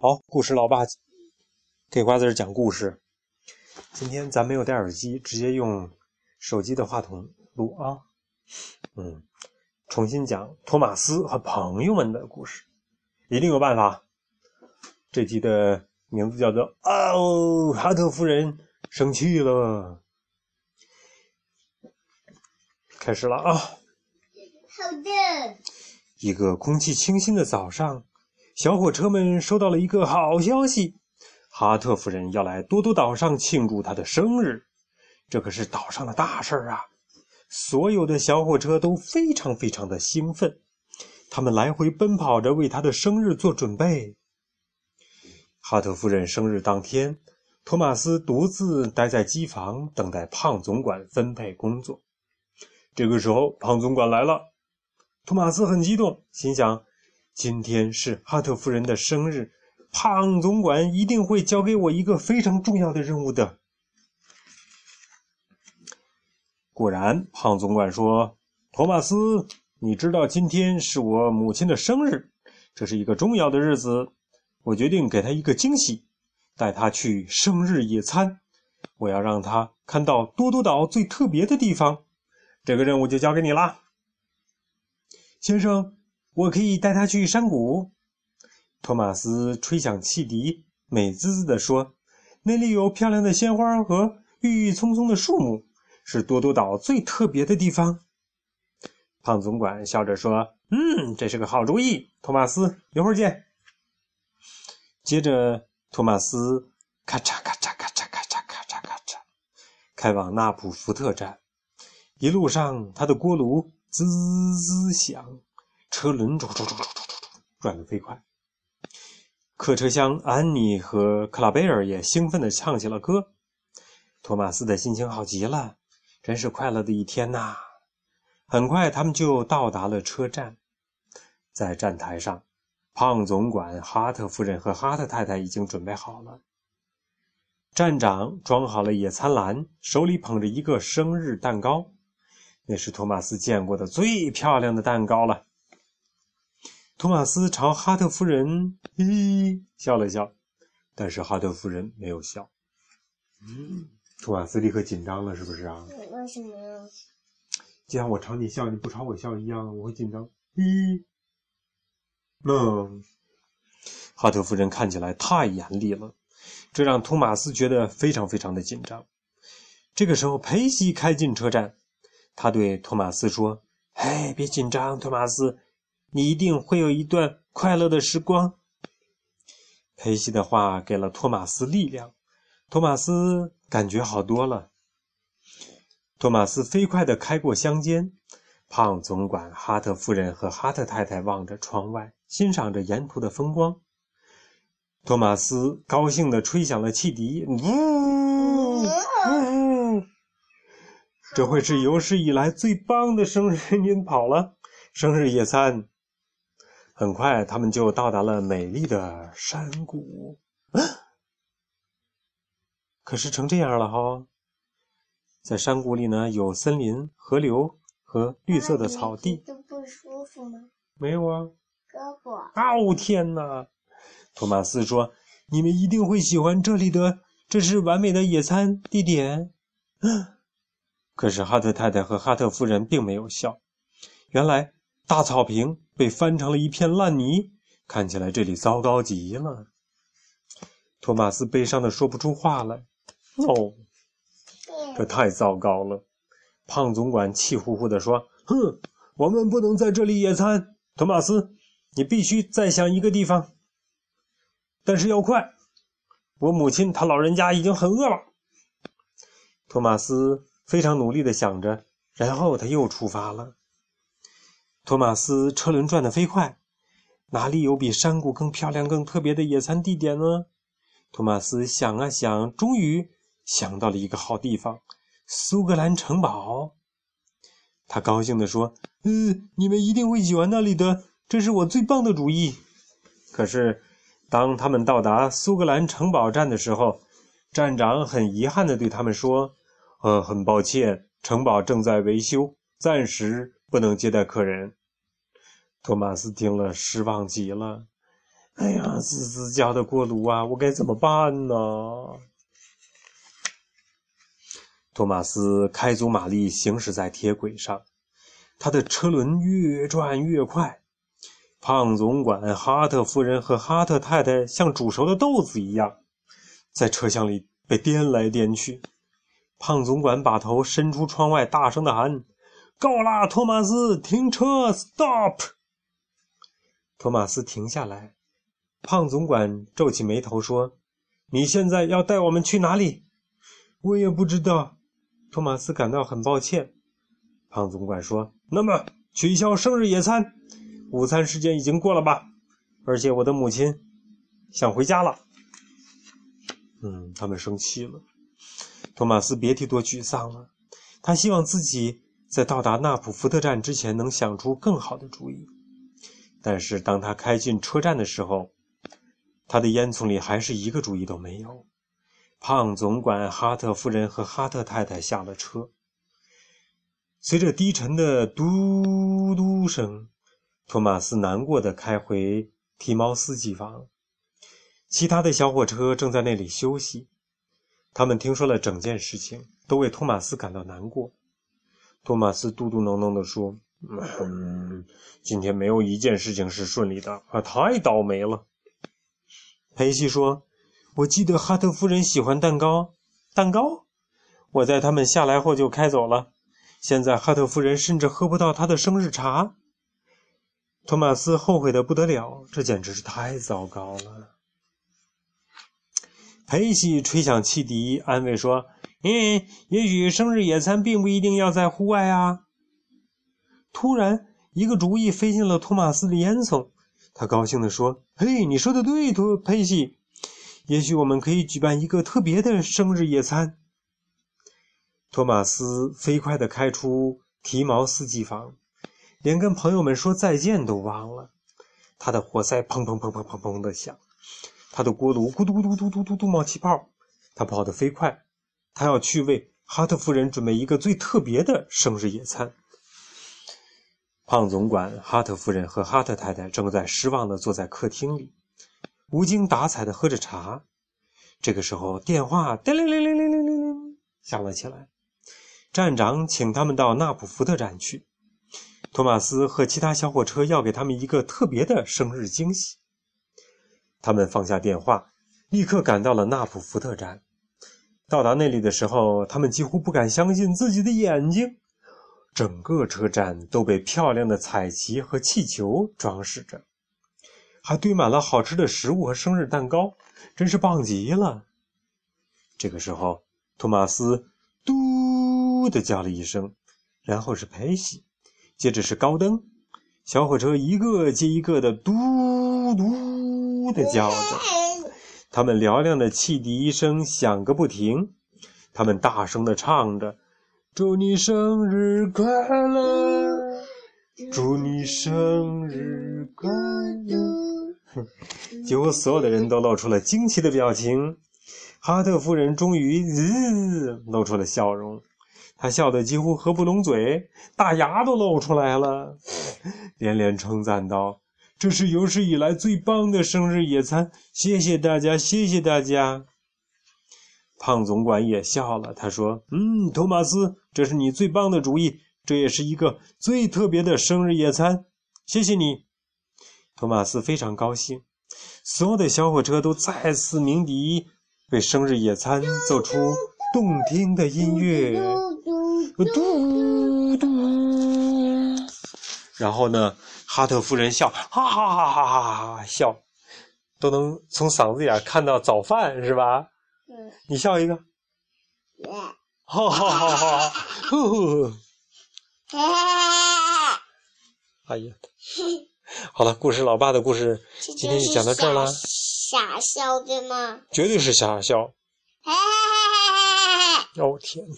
好，故事老爸给瓜子儿讲故事。今天咱没有戴耳机，直接用手机的话筒录啊。嗯，重新讲托马斯和朋友们的故事，一定有办法。这集的名字叫做“哦，哈特夫人生气了”。开始了啊！好的。一个空气清新的早上。小火车们收到了一个好消息，哈特夫人要来多多岛上庆祝她的生日，这可是岛上的大事儿啊！所有的小火车都非常非常的兴奋，他们来回奔跑着为她的生日做准备。哈特夫人生日当天，托马斯独自待在机房等待胖总管分配工作。这个时候，胖总管来了，托马斯很激动，心想。今天是哈特夫人的生日，胖总管一定会交给我一个非常重要的任务的。果然，胖总管说：“托马斯，你知道今天是我母亲的生日，这是一个重要的日子，我决定给她一个惊喜，带她去生日野餐。我要让她看到多多岛最特别的地方。这个任务就交给你啦，先生。”我可以带他去山谷。托马斯吹响汽笛，美滋滋地说：“那里有漂亮的鲜花和郁郁葱葱的树木，是多多岛最特别的地方。”胖总管笑着说：“嗯，这是个好主意。”托马斯，一会儿见。接着，托马斯咔嚓咔嚓咔嚓咔嚓咔嚓咔嚓，开往纳普福特站。一路上，他的锅炉滋滋响。车轮转转转转转转转得飞快。客车厢，安妮和克拉贝尔也兴奋地唱起了歌。托马斯的心情好极了，真是快乐的一天呐！很快，他们就到达了车站。在站台上，胖总管、哈特夫人和哈特太太已经准备好了。站长装好了野餐篮，手里捧着一个生日蛋糕，那是托马斯见过的最漂亮的蛋糕了。托马斯朝哈特夫人嘿嘿笑了笑，但是哈特夫人没有笑。嗯，托马斯立刻紧张了，是不是啊？为什么呀？就像我朝你笑，你不朝我笑一样，我会紧张。嘿，嗯，哈特夫人看起来太严厉了，这让托马斯觉得非常非常的紧张。这个时候，佩西开进车站，他对托马斯说：“哎，别紧张，托马斯。”你一定会有一段快乐的时光。佩西的话给了托马斯力量，托马斯感觉好多了。托马斯飞快地开过乡间，胖总管、哈特夫人和哈特太太望着窗外，欣赏着沿途的风光。托马斯高兴地吹响了汽笛，呜呜，这会是有史以来最棒的生日音跑了，生日野餐。很快，他们就到达了美丽的山谷。可是成这样了哈，在山谷里呢，有森林、河流和绿色的草地。都不舒服吗？没有啊。胳膊。哦天哪！托马斯说：“你们一定会喜欢这里的，这是完美的野餐地点。”可是哈特太太和哈特夫人并没有笑。原来大草坪。被翻成了一片烂泥，看起来这里糟糕极了。托马斯悲伤的说不出话来。哦，这太糟糕了！胖总管气呼呼地说：“哼，我们不能在这里野餐。托马斯，你必须再想一个地方，但是要快。我母亲她老人家已经很饿了。”托马斯非常努力地想着，然后他又出发了。托马斯车轮转得飞快，哪里有比山谷更漂亮、更特别的野餐地点呢？托马斯想啊想，终于想到了一个好地方——苏格兰城堡。他高兴地说：“嗯，你们一定会喜欢那里的，这是我最棒的主意。”可是，当他们到达苏格兰城堡站的时候，站长很遗憾地对他们说：“呃，很抱歉，城堡正在维修，暂时不能接待客人。”托马斯听了，失望极了。哎呀，吱吱叫的锅炉啊，我该怎么办呢？托马斯开足马力行驶在铁轨上，他的车轮越转越快。胖总管、哈特夫人和哈特太太像煮熟的豆子一样，在车厢里被颠来颠去。胖总管把头伸出窗外，大声的喊：“够啦，托马斯，停车！Stop！” 托马斯停下来。胖总管皱起眉头说：“你现在要带我们去哪里？”我也不知道。托马斯感到很抱歉。胖总管说：“那么取消生日野餐，午餐时间已经过了吧？而且我的母亲想回家了。”嗯，他们生气了。托马斯别提多沮丧了。他希望自己在到达纳普福特站之前能想出更好的主意。但是当他开进车站的时候，他的烟囱里还是一个主意都没有。胖总管、哈特夫人和哈特太太下了车。随着低沉的嘟嘟声，托马斯难过的开回提毛斯机房。其他的小火车正在那里休息。他们听说了整件事情，都为托马斯感到难过。托马斯嘟嘟囔囔地说：“嗯，今天没有一件事情是顺利的，啊，太倒霉了。”佩西说。我记得哈特夫人喜欢蛋糕，蛋糕。我在他们下来后就开走了。现在哈特夫人甚至喝不到她的生日茶。托马斯后悔的不得了，这简直是太糟糕了。佩西吹响汽笛，安慰说：“嗯，也许生日野餐并不一定要在户外啊。”突然，一个主意飞进了托马斯的烟囱，他高兴地说：“嘿，你说的对，托佩西。”也许我们可以举办一个特别的生日野餐。托马斯飞快地开出提毛斯机房，连跟朋友们说再见都忘了。他的活塞砰砰砰砰砰砰的响，他的锅炉咕嘟咕嘟嘟嘟嘟嘟冒气泡。他跑得飞快，他要去为哈特夫人准备一个最特别的生日野餐。胖总管、哈特夫人和哈特太太正在失望地坐在客厅里。无精打采的喝着茶，这个时候电话叮铃铃铃铃铃铃铃响了起来。站长请他们到纳普福特站去，托马斯和其他小火车要给他们一个特别的生日惊喜。他们放下电话，立刻赶到了纳普福特站。到达那里的时候，他们几乎不敢相信自己的眼睛，整个车站都被漂亮的彩旗和气球装饰着。还堆满了好吃的食物和生日蛋糕，真是棒极了。这个时候，托马斯“嘟”的叫了一声，然后是佩西，接着是高登。小火车一个接一个的“嘟嘟”的叫着，他们嘹亮的汽笛声响个不停。他们大声的唱着：“祝你生日快乐，祝你生日快乐。” 几乎所有的人都露出了惊奇的表情。哈特夫人终于嗯露出了笑容，她笑得几乎合不拢嘴，大牙都露出来了，连连称赞道：“这是有史以来最棒的生日野餐！谢谢大家，谢谢大家。”胖总管也笑了，他说：“嗯，托马斯，这是你最棒的主意，这也是一个最特别的生日野餐。谢谢你。”托马斯非常高兴，所有的小火车都再次鸣笛，为生日野餐奏出动听的音乐。嘟嘟。然后呢，哈特夫人笑，哈哈哈哈哈哈笑，都能从嗓子眼看到早饭，是吧？嗯。你笑一个。哈哈哈哈哈！呼呼。哎呀。好了，故事老爸的故事今天就讲到这儿了。傻笑对吗？绝对是傻笑。哦天哪！